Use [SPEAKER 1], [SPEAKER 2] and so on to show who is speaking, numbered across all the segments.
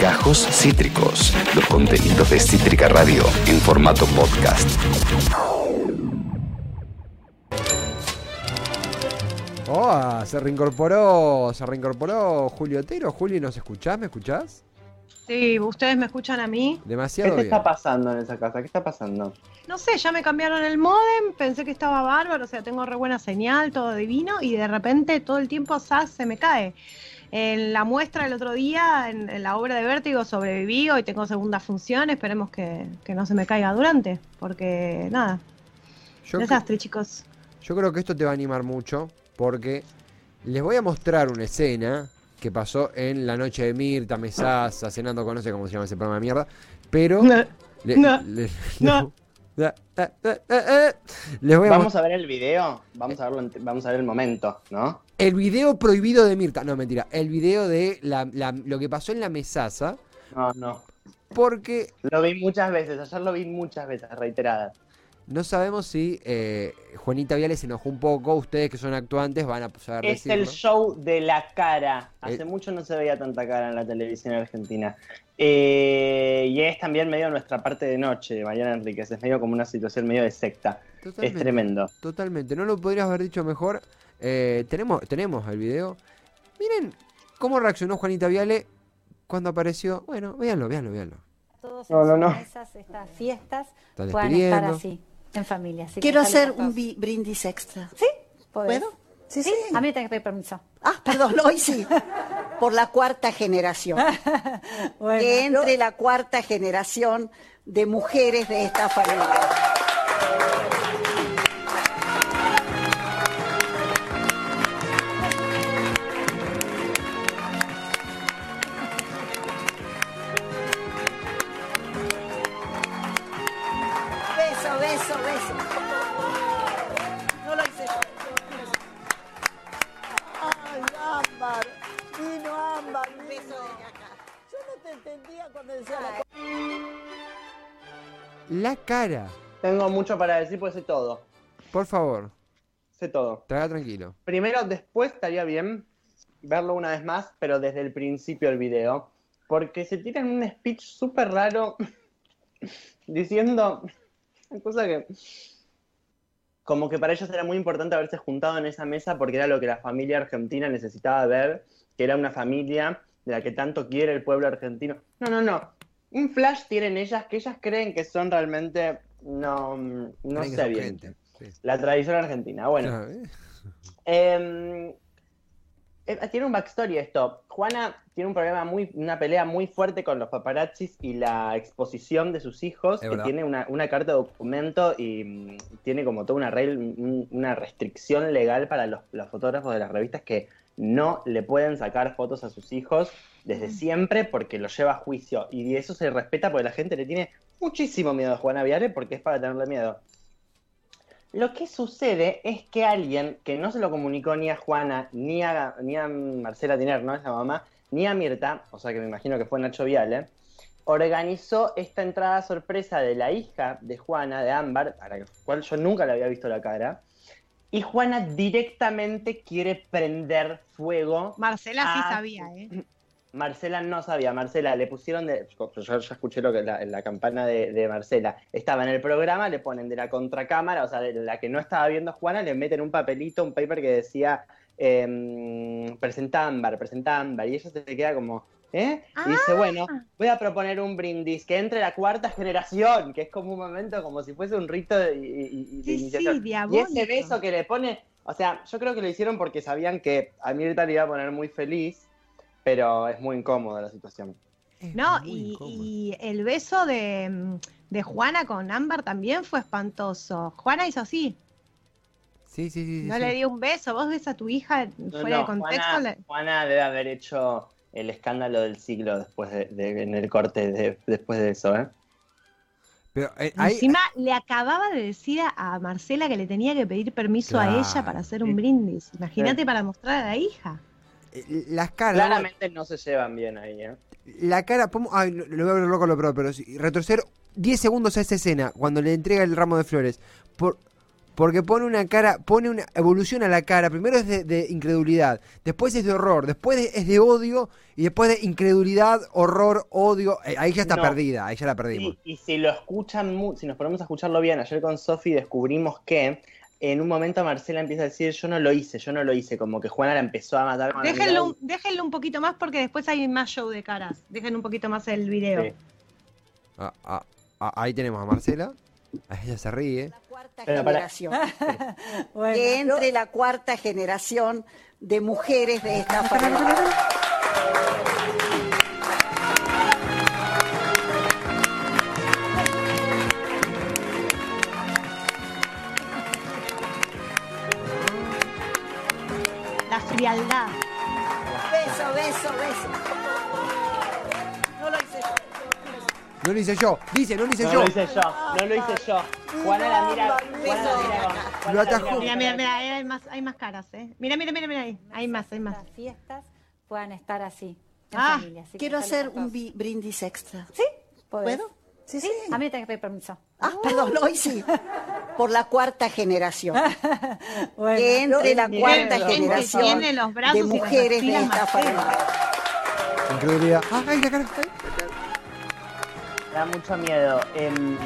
[SPEAKER 1] Gajos Cítricos, los contenidos de Cítrica Radio en formato podcast.
[SPEAKER 2] Oh, se reincorporó, se reincorporó Julio Otero. Juli, ¿nos escuchás? ¿Me escuchás?
[SPEAKER 3] Sí, ¿ustedes me escuchan a mí?
[SPEAKER 4] ¿Qué
[SPEAKER 2] Demasiado
[SPEAKER 4] te
[SPEAKER 2] bien.
[SPEAKER 4] está pasando en esa casa? ¿Qué está pasando?
[SPEAKER 3] No sé, ya me cambiaron el modem, pensé que estaba bárbaro, o sea, tengo re buena señal, todo divino, y de repente todo el tiempo SAS se me cae. En la muestra del otro día, en, en la obra de Vértigo, sobreviví, hoy tengo segunda función, esperemos que, que no se me caiga durante, porque nada,
[SPEAKER 2] Yo,
[SPEAKER 3] desastre, chicos.
[SPEAKER 2] yo creo que esto te va a animar mucho porque les voy a mostrar una escena que pasó en la noche de Mirta, Mesasa, cenando con no sé cómo se llama ese programa de mierda, pero
[SPEAKER 3] No,
[SPEAKER 2] le-
[SPEAKER 3] no,
[SPEAKER 2] le-
[SPEAKER 3] no.
[SPEAKER 2] Les voy a
[SPEAKER 4] Vamos a ver el video, vamos a verlo, ent- vamos a ver el momento, ¿no?
[SPEAKER 2] el video prohibido de Mirta, no mentira, el video de la- la- lo que pasó en la Mesasa,
[SPEAKER 4] No, no.
[SPEAKER 2] porque
[SPEAKER 4] Lo vi muchas veces, ayer lo vi muchas veces, reiteradas.
[SPEAKER 2] no sabemos si eh, Juanita Viale se enojó un poco, ustedes que son actuantes van a saber
[SPEAKER 4] Es el show de la cara. Hace
[SPEAKER 2] Eh.
[SPEAKER 4] mucho no se veía tanta cara en la televisión argentina. Eh, y es también medio nuestra parte de noche de Mariana Enríquez. Es medio como una situación medio de secta. Es tremendo.
[SPEAKER 2] Totalmente, no lo podrías haber dicho mejor. Eh, tenemos, tenemos el video. Miren cómo reaccionó Juanita Viale cuando apareció. Bueno, véanlo, véanlo, véanlo.
[SPEAKER 5] todos
[SPEAKER 4] No, no, no.
[SPEAKER 5] mesas, estas fiestas
[SPEAKER 2] Están
[SPEAKER 5] puedan estar así, en familia. Así
[SPEAKER 6] Quiero hacer un brindis extra.
[SPEAKER 5] ¿Sí? ¿Podés?
[SPEAKER 6] ¿Puedo? Sí,
[SPEAKER 5] ¿Sí?
[SPEAKER 6] sí.
[SPEAKER 5] A mí me tengo que pedir permiso.
[SPEAKER 6] Ah, perdón, hoy sí. Por la cuarta generación.
[SPEAKER 5] Bueno,
[SPEAKER 6] que entre la cuarta generación de mujeres de esta familia. Entendía cuando decía la
[SPEAKER 2] La cara,
[SPEAKER 4] Tengo mucho para decir, pues sé todo.
[SPEAKER 2] por favor,
[SPEAKER 4] Sé todo.
[SPEAKER 2] traga tranquilo.
[SPEAKER 4] Primero, después estaría bien verlo una vez más, pero desde el principio del video. Porque se tiran un speech súper raro diciendo una cosa que. Como que para ellos era muy importante haberse juntado en esa mesa porque era lo que la familia argentina necesitaba ver, que era una familia de la que tanto quiere el pueblo argentino. No, no, no. Un flash tienen ellas que ellas creen que son realmente. No, no
[SPEAKER 2] Creen que
[SPEAKER 4] sé bien.
[SPEAKER 2] gente, sí.
[SPEAKER 4] La tradición argentina. Bueno.
[SPEAKER 2] ¿eh?
[SPEAKER 4] Eh, eh, tiene un backstory esto. Juana tiene un problema muy, una pelea muy fuerte con los paparazzis y la exposición de sus hijos,
[SPEAKER 2] Es
[SPEAKER 4] que
[SPEAKER 2] verdad.
[SPEAKER 4] tiene una, una carta de documento y mm, tiene como toda una, regla- una restricción legal para los, los fotógrafos de las revistas que no le pueden sacar fotos a sus hijos desde siempre porque los lleva a juicio. Y eso se respeta porque la gente le tiene muchísimo miedo a Juana Viale porque es para tenerle miedo. Lo que sucede es que alguien que no se lo comunicó ni a Juana, ni a, ni a Marcela Tiner, ¿no? Esa mamá, ni a Mirta, o sea que me imagino que fue Nacho Viale, organizó esta entrada sorpresa de la hija de Juana, de Ámbar, a la cual yo nunca le había visto la cara, y Juana directamente quiere prender fuego
[SPEAKER 3] Marcela sí sabía, ¿eh?
[SPEAKER 4] Marcela no sabía, Marcela le pusieron de. Yo ya escuché lo que la, la campana de, de Marcela. Estaba en el programa, le ponen de la contracámara, o sea, de la que no estaba viendo Juana, le meten un papelito, un paper que decía em, presenta ámbar, presenta ámbar. Y ella se queda como, ¿eh? Y dice, bueno, voy a proponer un brindis que entre la cuarta generación, que es como un momento como si fuese un rito de, y- de
[SPEAKER 3] Sí, sí,
[SPEAKER 4] ese beso que le pone, o sea, yo creo que lo hicieron porque sabían que a Mirta le iba a poner muy feliz, pero es muy incómoda la situación.
[SPEAKER 2] Es
[SPEAKER 3] No, y, el beso de, de Juana con Ámbar también fue espantoso. Juana hizo así,
[SPEAKER 2] Sí, sí, sí. sí,
[SPEAKER 3] no
[SPEAKER 2] sí.
[SPEAKER 3] le dio un beso. Vos ves a tu hija
[SPEAKER 4] No,
[SPEAKER 3] fuera
[SPEAKER 4] no,
[SPEAKER 3] de contexto.
[SPEAKER 4] Juana,
[SPEAKER 3] le-
[SPEAKER 4] Juana debe haber hecho el escándalo del siglo después de, de- en el corte de- después de eso, ¿eh?
[SPEAKER 2] Pero eh,
[SPEAKER 3] Encima le acababa de decir a, Marcela que le tenía que pedir permiso a ella para hacer un brindis. Imagínate para mostrar a la hija.
[SPEAKER 2] eh, las caras.
[SPEAKER 4] Claramente no se llevan bien ahí, ¿eh?
[SPEAKER 2] La cara. Ay, lo voy a ver loco lo pero sí, retroceder 10 segundos a esa escena cuando le entrega el ramo de flores. Por, Porque pone una cara, pone una evolución a la cara. Primero es de, de incredulidad, después es de horror, después de- es de odio y después de incredulidad, horror, odio. Eh, ahí ya está
[SPEAKER 4] No.
[SPEAKER 2] perdida, ahí ya la perdimos.
[SPEAKER 4] Y, y si lo escuchan, mu- si nos ponemos a escucharlo bien, ayer con Sofi descubrimos que en un momento Marcela empieza a decir, yo no lo hice, yo no lo hice, como que Juana la empezó a matar
[SPEAKER 3] Déjenlo,
[SPEAKER 4] mirada.
[SPEAKER 3] déjenlo un poquito más porque después hay más show de caras. Dejen un poquito más el video.
[SPEAKER 4] Sí.
[SPEAKER 2] Ah, ah, ah, ahí tenemos a Marcela. Ella se ríe.
[SPEAKER 6] La cuarta
[SPEAKER 4] Pero para-
[SPEAKER 6] generación.
[SPEAKER 5] Bueno,
[SPEAKER 6] que entre la cuarta generación de mujeres de esta familia.
[SPEAKER 3] La frialdad.
[SPEAKER 6] Beso, beso, beso. No lo hice yo.
[SPEAKER 2] No lo hice yo, dice, no lo hice
[SPEAKER 4] No
[SPEAKER 2] yo.
[SPEAKER 4] lo hice yo, no lo hice yo. Juana la mira, Juana la mira con- Juana
[SPEAKER 2] Lo
[SPEAKER 4] la
[SPEAKER 2] atajó.
[SPEAKER 3] Mira, mira, mira, ahí hay más, hay más caras, ¿eh? Mira, mira, mira, mira ahí. Hay más, hay más.
[SPEAKER 5] Las fiestas puedan estar así, en
[SPEAKER 3] Ah,
[SPEAKER 5] familia. Así que
[SPEAKER 6] Quiero hacer un bi- brindis extra.
[SPEAKER 5] ¿Sí? ¿Podés?
[SPEAKER 6] ¿Puedo? Sí, sí.
[SPEAKER 5] A mí me tengo que pedir permiso.
[SPEAKER 6] Ah, perdón, hoy sí. Por la cuarta generación.
[SPEAKER 5] Bueno,
[SPEAKER 6] que entre la
[SPEAKER 4] Bien,
[SPEAKER 6] cuarta
[SPEAKER 4] bien,
[SPEAKER 6] generación
[SPEAKER 3] tiene los brazos
[SPEAKER 6] de
[SPEAKER 3] y las
[SPEAKER 6] mujeres de
[SPEAKER 3] axilas
[SPEAKER 6] esta familia.
[SPEAKER 2] Incredulidad. Ah, ay, la cara.
[SPEAKER 4] da mucho miedo. Em,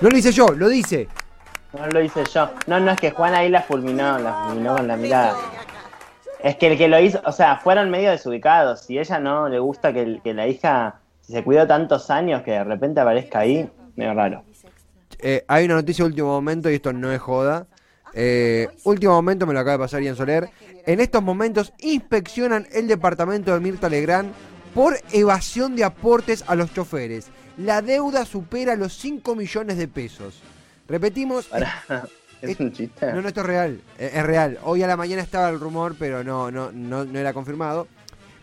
[SPEAKER 6] No lo hice yo,
[SPEAKER 2] lo dice.
[SPEAKER 4] no lo hice yo. No, no, es que Juana ahí la fulminó, la fulminó con la mirada. Es que el que lo hizo, o sea, fueron medio desubicados. Si ella no le gusta que, el- que la hija, si se cuidó tantos años, que de repente aparezca ahí, medio raro.
[SPEAKER 2] Eh, hay una noticia de último momento y esto no es joda. Eh, último momento, me lo acaba de pasar Ian Soler. En estos momentos inspeccionan el departamento de Mirta Legrand por evasión de aportes a los choferes. La deuda supera los 5 millones de pesos. Repetimos,
[SPEAKER 4] Pará, ¿Es un chiste?
[SPEAKER 2] no, no, esto es real, eh, es real. Hoy a la mañana estaba el rumor, pero no, no, no, no era confirmado.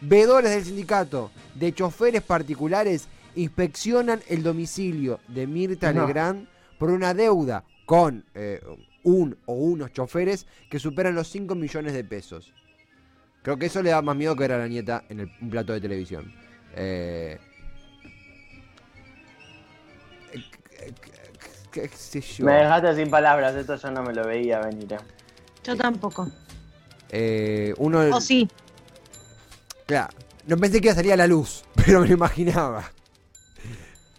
[SPEAKER 2] Veedores del sindicato de choferes particulares inspeccionan el domicilio de Mirta
[SPEAKER 4] No.
[SPEAKER 2] Legrand por una deuda con eh, un o unos choferes que superan los 5 millones de pesos. Creo que eso le da más miedo que ver a la nieta en el, un plato de televisión. Eh, qué sé yo.
[SPEAKER 4] Me dejaste sin palabras, esto yo no me lo veía venir. eh.
[SPEAKER 3] Yo tampoco.
[SPEAKER 2] Eh, uno,
[SPEAKER 3] O sí.
[SPEAKER 2] Claro, no pensé que iba a salir a la luz, pero me lo imaginaba.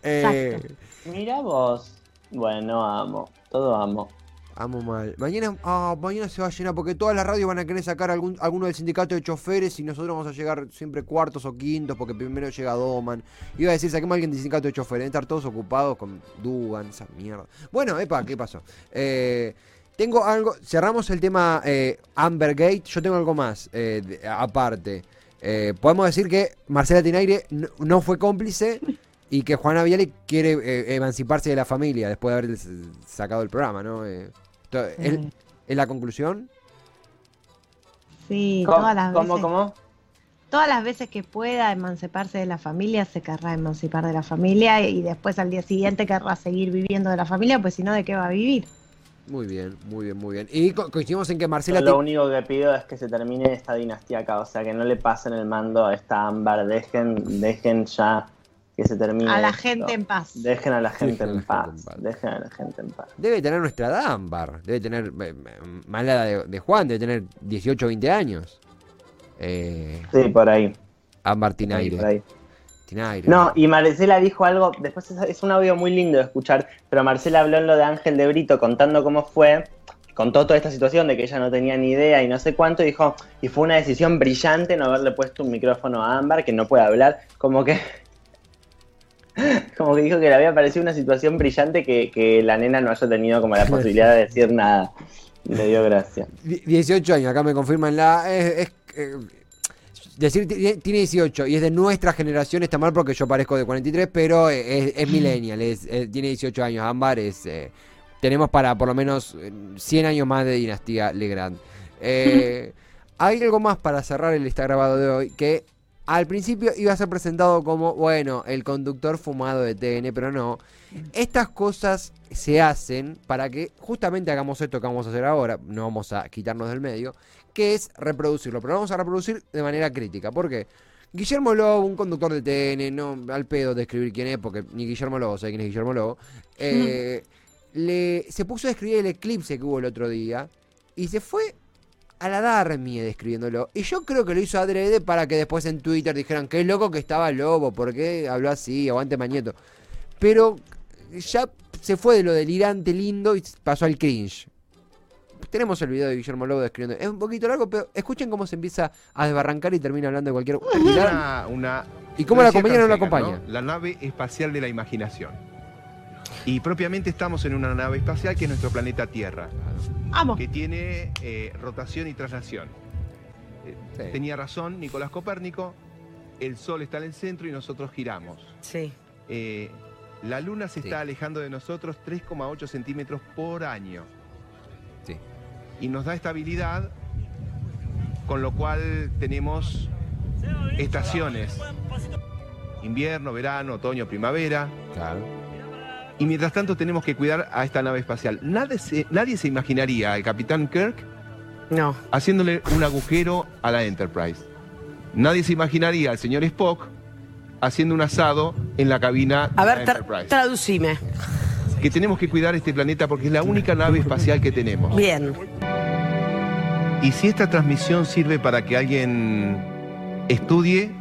[SPEAKER 2] Eh,
[SPEAKER 3] Exacto.
[SPEAKER 4] Mira vos. Bueno, amo, todo amo.
[SPEAKER 2] Amo mal. Mañana, ah, mañana se va a llenar porque todas las radios van a querer sacar algún, alguno del sindicato de choferes y nosotros vamos a llegar siempre cuartos o quintos porque primero llega Doman. Iba a decir, saquemos a alguien del sindicato de choferes, deben estar todos ocupados con Dugan, esa mierda. Bueno, epa, ¿qué pasó? Eh, tengo algo, cerramos el tema eh, Amber Gate, yo tengo algo más eh, de- aparte. Eh, podemos decir que Marcela Tinaire no fue cómplice y que Juana Viale quiere eh, emanciparse de la familia después de haber sacado el programa, ¿no? Eh, to- ¿es,
[SPEAKER 3] Sí.
[SPEAKER 2] es la conclusión?
[SPEAKER 3] Sí,
[SPEAKER 4] ¿Cómo,
[SPEAKER 3] todas las
[SPEAKER 4] cómo,
[SPEAKER 3] veces.
[SPEAKER 4] cómo?
[SPEAKER 3] Todas las veces que pueda emanciparse de la familia, se querrá emancipar de la familia y después al día siguiente querrá seguir viviendo de la familia, pues si no, ¿de qué va a vivir?
[SPEAKER 2] Muy bien, muy bien, muy bien. Y co- coincidimos en que Marcela...
[SPEAKER 4] Yo lo único que pido es que se termine esta dinastía acá, o sea, que no le pasen el mando a esta ámbar, dejen, dejen ya que se termine.
[SPEAKER 3] A la
[SPEAKER 4] esto.
[SPEAKER 3] gente en paz.
[SPEAKER 4] Dejen a la gente
[SPEAKER 2] Dejen a la
[SPEAKER 4] en
[SPEAKER 2] gente
[SPEAKER 4] paz,
[SPEAKER 2] en paz.
[SPEAKER 4] dejen a la gente en paz.
[SPEAKER 2] Debe tener nuestra edad, Ámbar. Debe tener... eh, más la edad de, de Juan, debe tener 18 o 20 años. Eh,
[SPEAKER 4] Sí, por ahí.
[SPEAKER 2] Ámbar
[SPEAKER 4] por ahí,
[SPEAKER 2] Tinaire.
[SPEAKER 4] por ahí.
[SPEAKER 2] Tinaire.
[SPEAKER 4] No, y Marcela dijo algo, después es, es un audio muy lindo de escuchar, pero Marcela habló en lo de Ángel de Brito contando cómo fue, contó toda esta situación de que ella no tenía ni idea y no sé cuánto, y dijo, y fue una decisión brillante no haberle puesto un micrófono a Ámbar, que no puede hablar, como que... Como que dijo que le había parecido una situación brillante que, que la nena no haya tenido como la posibilidad de decir nada. Le dio gracia.
[SPEAKER 2] Die- 18 años, acá me confirman la. Es, es, eh, decir ti- tiene 18 y es de nuestra generación está mal porque yo parezco de 43, pero es, es millennial, es, es- tiene 18 años. Ámbar es. eh, tenemos para por lo menos eh, 100 años más de dinastía Legrand. Eh, hay algo más para cerrar el está grabado de hoy que al principio iba a ser presentado como, bueno, el conductor fumado de TN, pero no. Estas cosas se hacen para que justamente hagamos esto que vamos a hacer ahora, no vamos a quitarnos del medio, que es reproducirlo, pero lo vamos a reproducir de manera crítica. ¿Por qué? Guillermo Lobo, un conductor de TN, no al pedo de escribir quién es, porque ni Guillermo Lobo sabe quién es Guillermo Lobo, eh, le, se puso a escribir el eclipse que hubo el otro día y se fue a la Darmie describiéndolo. Y yo creo que lo hizo adrede para que después en Twitter dijeran qué loco que estaba Lobo, ¿por qué habló así? Aguante Mañeto. Pero ya se fue de lo delirante lindo y pasó al cringe. Tenemos el video de Guillermo Lobo describiendo. Es un poquito largo, pero escuchen cómo se empieza a desbarrancar y termina hablando de cualquier.
[SPEAKER 7] Una, una-
[SPEAKER 2] ¿Y cómo la o no la acompaña?
[SPEAKER 7] ¿no? La nave espacial de la imaginación. Y propiamente estamos en una nave espacial que es nuestro planeta Tierra,
[SPEAKER 3] Vamos.
[SPEAKER 7] que tiene eh, rotación y traslación. Eh,
[SPEAKER 2] Sí.
[SPEAKER 7] Tenía razón Nicolás Copérnico, el Sol está en el centro y nosotros giramos.
[SPEAKER 8] Sí.
[SPEAKER 7] Eh, la Luna se
[SPEAKER 2] Sí.
[SPEAKER 7] está alejando de nosotros 3,8 centímetros por año.
[SPEAKER 2] Sí.
[SPEAKER 7] Y nos da estabilidad, con lo cual tenemos estaciones. Invierno, verano, otoño, primavera.
[SPEAKER 2] Claro.
[SPEAKER 7] Y mientras tanto tenemos que cuidar a esta nave espacial. Nadie se, nadie se imaginaría al capitán Kirk
[SPEAKER 8] No.
[SPEAKER 7] haciéndole un agujero a la Enterprise. Nadie se imaginaría al señor Spock haciendo un asado en la cabina
[SPEAKER 8] A
[SPEAKER 7] de la
[SPEAKER 8] ver, tra-
[SPEAKER 7] Enterprise.
[SPEAKER 8] traducime.
[SPEAKER 7] que tenemos que cuidar este planeta porque es la única nave espacial que tenemos.
[SPEAKER 8] Bien.
[SPEAKER 7] Y si esta transmisión sirve para que alguien estudie,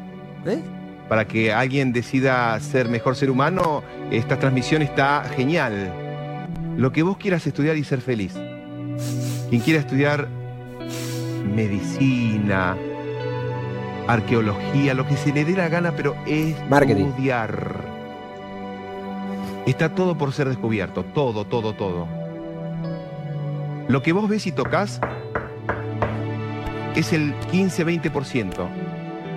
[SPEAKER 2] ¿Eh?
[SPEAKER 7] Para que alguien decida ser mejor ser humano, esta transmisión está genial. Lo que vos quieras estudiar y ser feliz. Quien quiera estudiar medicina, arqueología, lo que se le dé la gana, pero
[SPEAKER 2] Marketing.
[SPEAKER 7] estudiar. Está todo por ser descubierto, todo, todo, todo. Lo que vos ves y tocas es el 15-20%.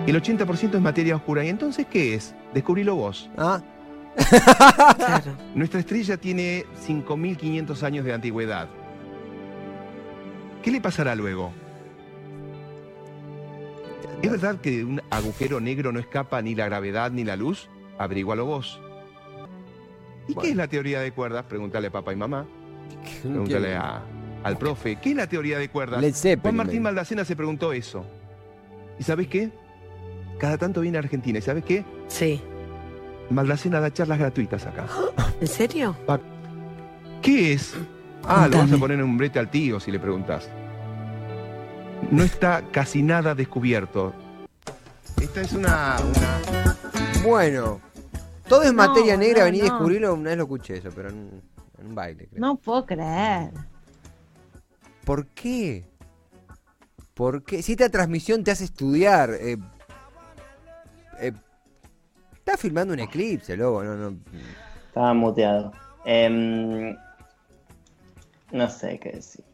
[SPEAKER 7] El 80% es materia oscura. ¿Y entonces qué es? Descubrilo vos.
[SPEAKER 2] Ah,
[SPEAKER 8] Claro.
[SPEAKER 7] Nuestra estrella tiene 5.500 años de antigüedad. ¿Qué le pasará luego? ¿Es verdad que de un agujero negro no escapa ni la gravedad ni la luz? Averígualo vos. ¿Y qué es la teoría de cuerdas? Pregúntale a papá y mamá. Pregúntale a- al profe. ¿Qué es la teoría de cuerdas? Juan Martín. Maldacena se preguntó eso. ¿Y sabes qué? Cada tanto viene a Argentina. ¿Y sabes qué?
[SPEAKER 8] Sí.
[SPEAKER 7] Maldacena da charlas gratuitas acá.
[SPEAKER 8] ¿En serio?
[SPEAKER 7] ¿Qué es? Ah, lo vas a
[SPEAKER 8] Contame.
[SPEAKER 7] poner en un brete al tío si le preguntas. No está casi nada descubierto. Esta es una. una-
[SPEAKER 2] Bueno, todo es materia
[SPEAKER 3] No,
[SPEAKER 2] negra,
[SPEAKER 3] no,
[SPEAKER 2] vení a
[SPEAKER 3] no.
[SPEAKER 2] descubrirlo. Una vez lo escuché eso, pero en, en un baile. creo.
[SPEAKER 3] No puedo creer.
[SPEAKER 2] ¿Por qué? ¿Por qué? Si esta transmisión te hace estudiar. Eh, eh, está filmando un eclipse, lobo, no, no.
[SPEAKER 4] Estaba muteado. Em, no sé qué decir.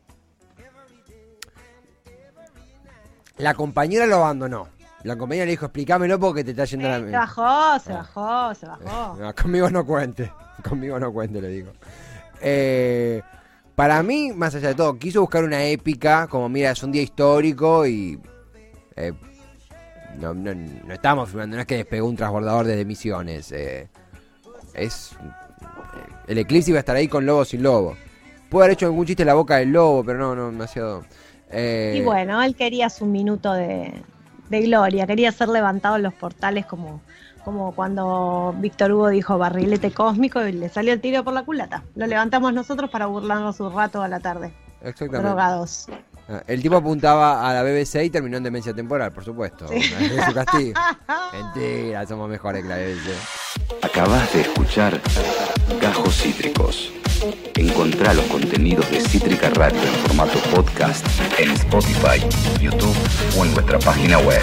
[SPEAKER 2] La compañera lo abandonó. La compañera le dijo, explícamelo porque te está yendo
[SPEAKER 3] Eh,
[SPEAKER 2] la.
[SPEAKER 3] se bajó, se
[SPEAKER 2] Ah.
[SPEAKER 3] bajó, se bajó.
[SPEAKER 2] No, conmigo no cuente. Conmigo no cuente, le digo. Eh, para mí, más allá de todo, quiso buscar una épica, como mira, es un día histórico y. eh, no, no, no estamos filmando, no es que despegó un transbordador desde Misiones. eh, es. eh, el eclipse iba a estar ahí con lobo sin lobo. Puede haber hecho algún chiste en la boca del lobo, pero no, no, demasiado. eh,
[SPEAKER 3] Y bueno, él quería su minuto de, de gloria, quería ser levantado en los portales como, como cuando Víctor Hugo dijo barrilete cósmico y le salió el tiro por la culata. Lo levantamos nosotros para burlarnos un rato a la tarde,
[SPEAKER 2] Exactamente.
[SPEAKER 3] drogados.
[SPEAKER 2] Ah, El tipo apuntaba a la BBC y terminó en demencia temporal, por supuesto. Es su castigo. Mentira, somos mejores que la BBC.
[SPEAKER 1] Acabas de escuchar Gajos Cítricos. Encontrá los contenidos de Cítrica Radio en formato podcast en Spotify, YouTube o en nuestra página web.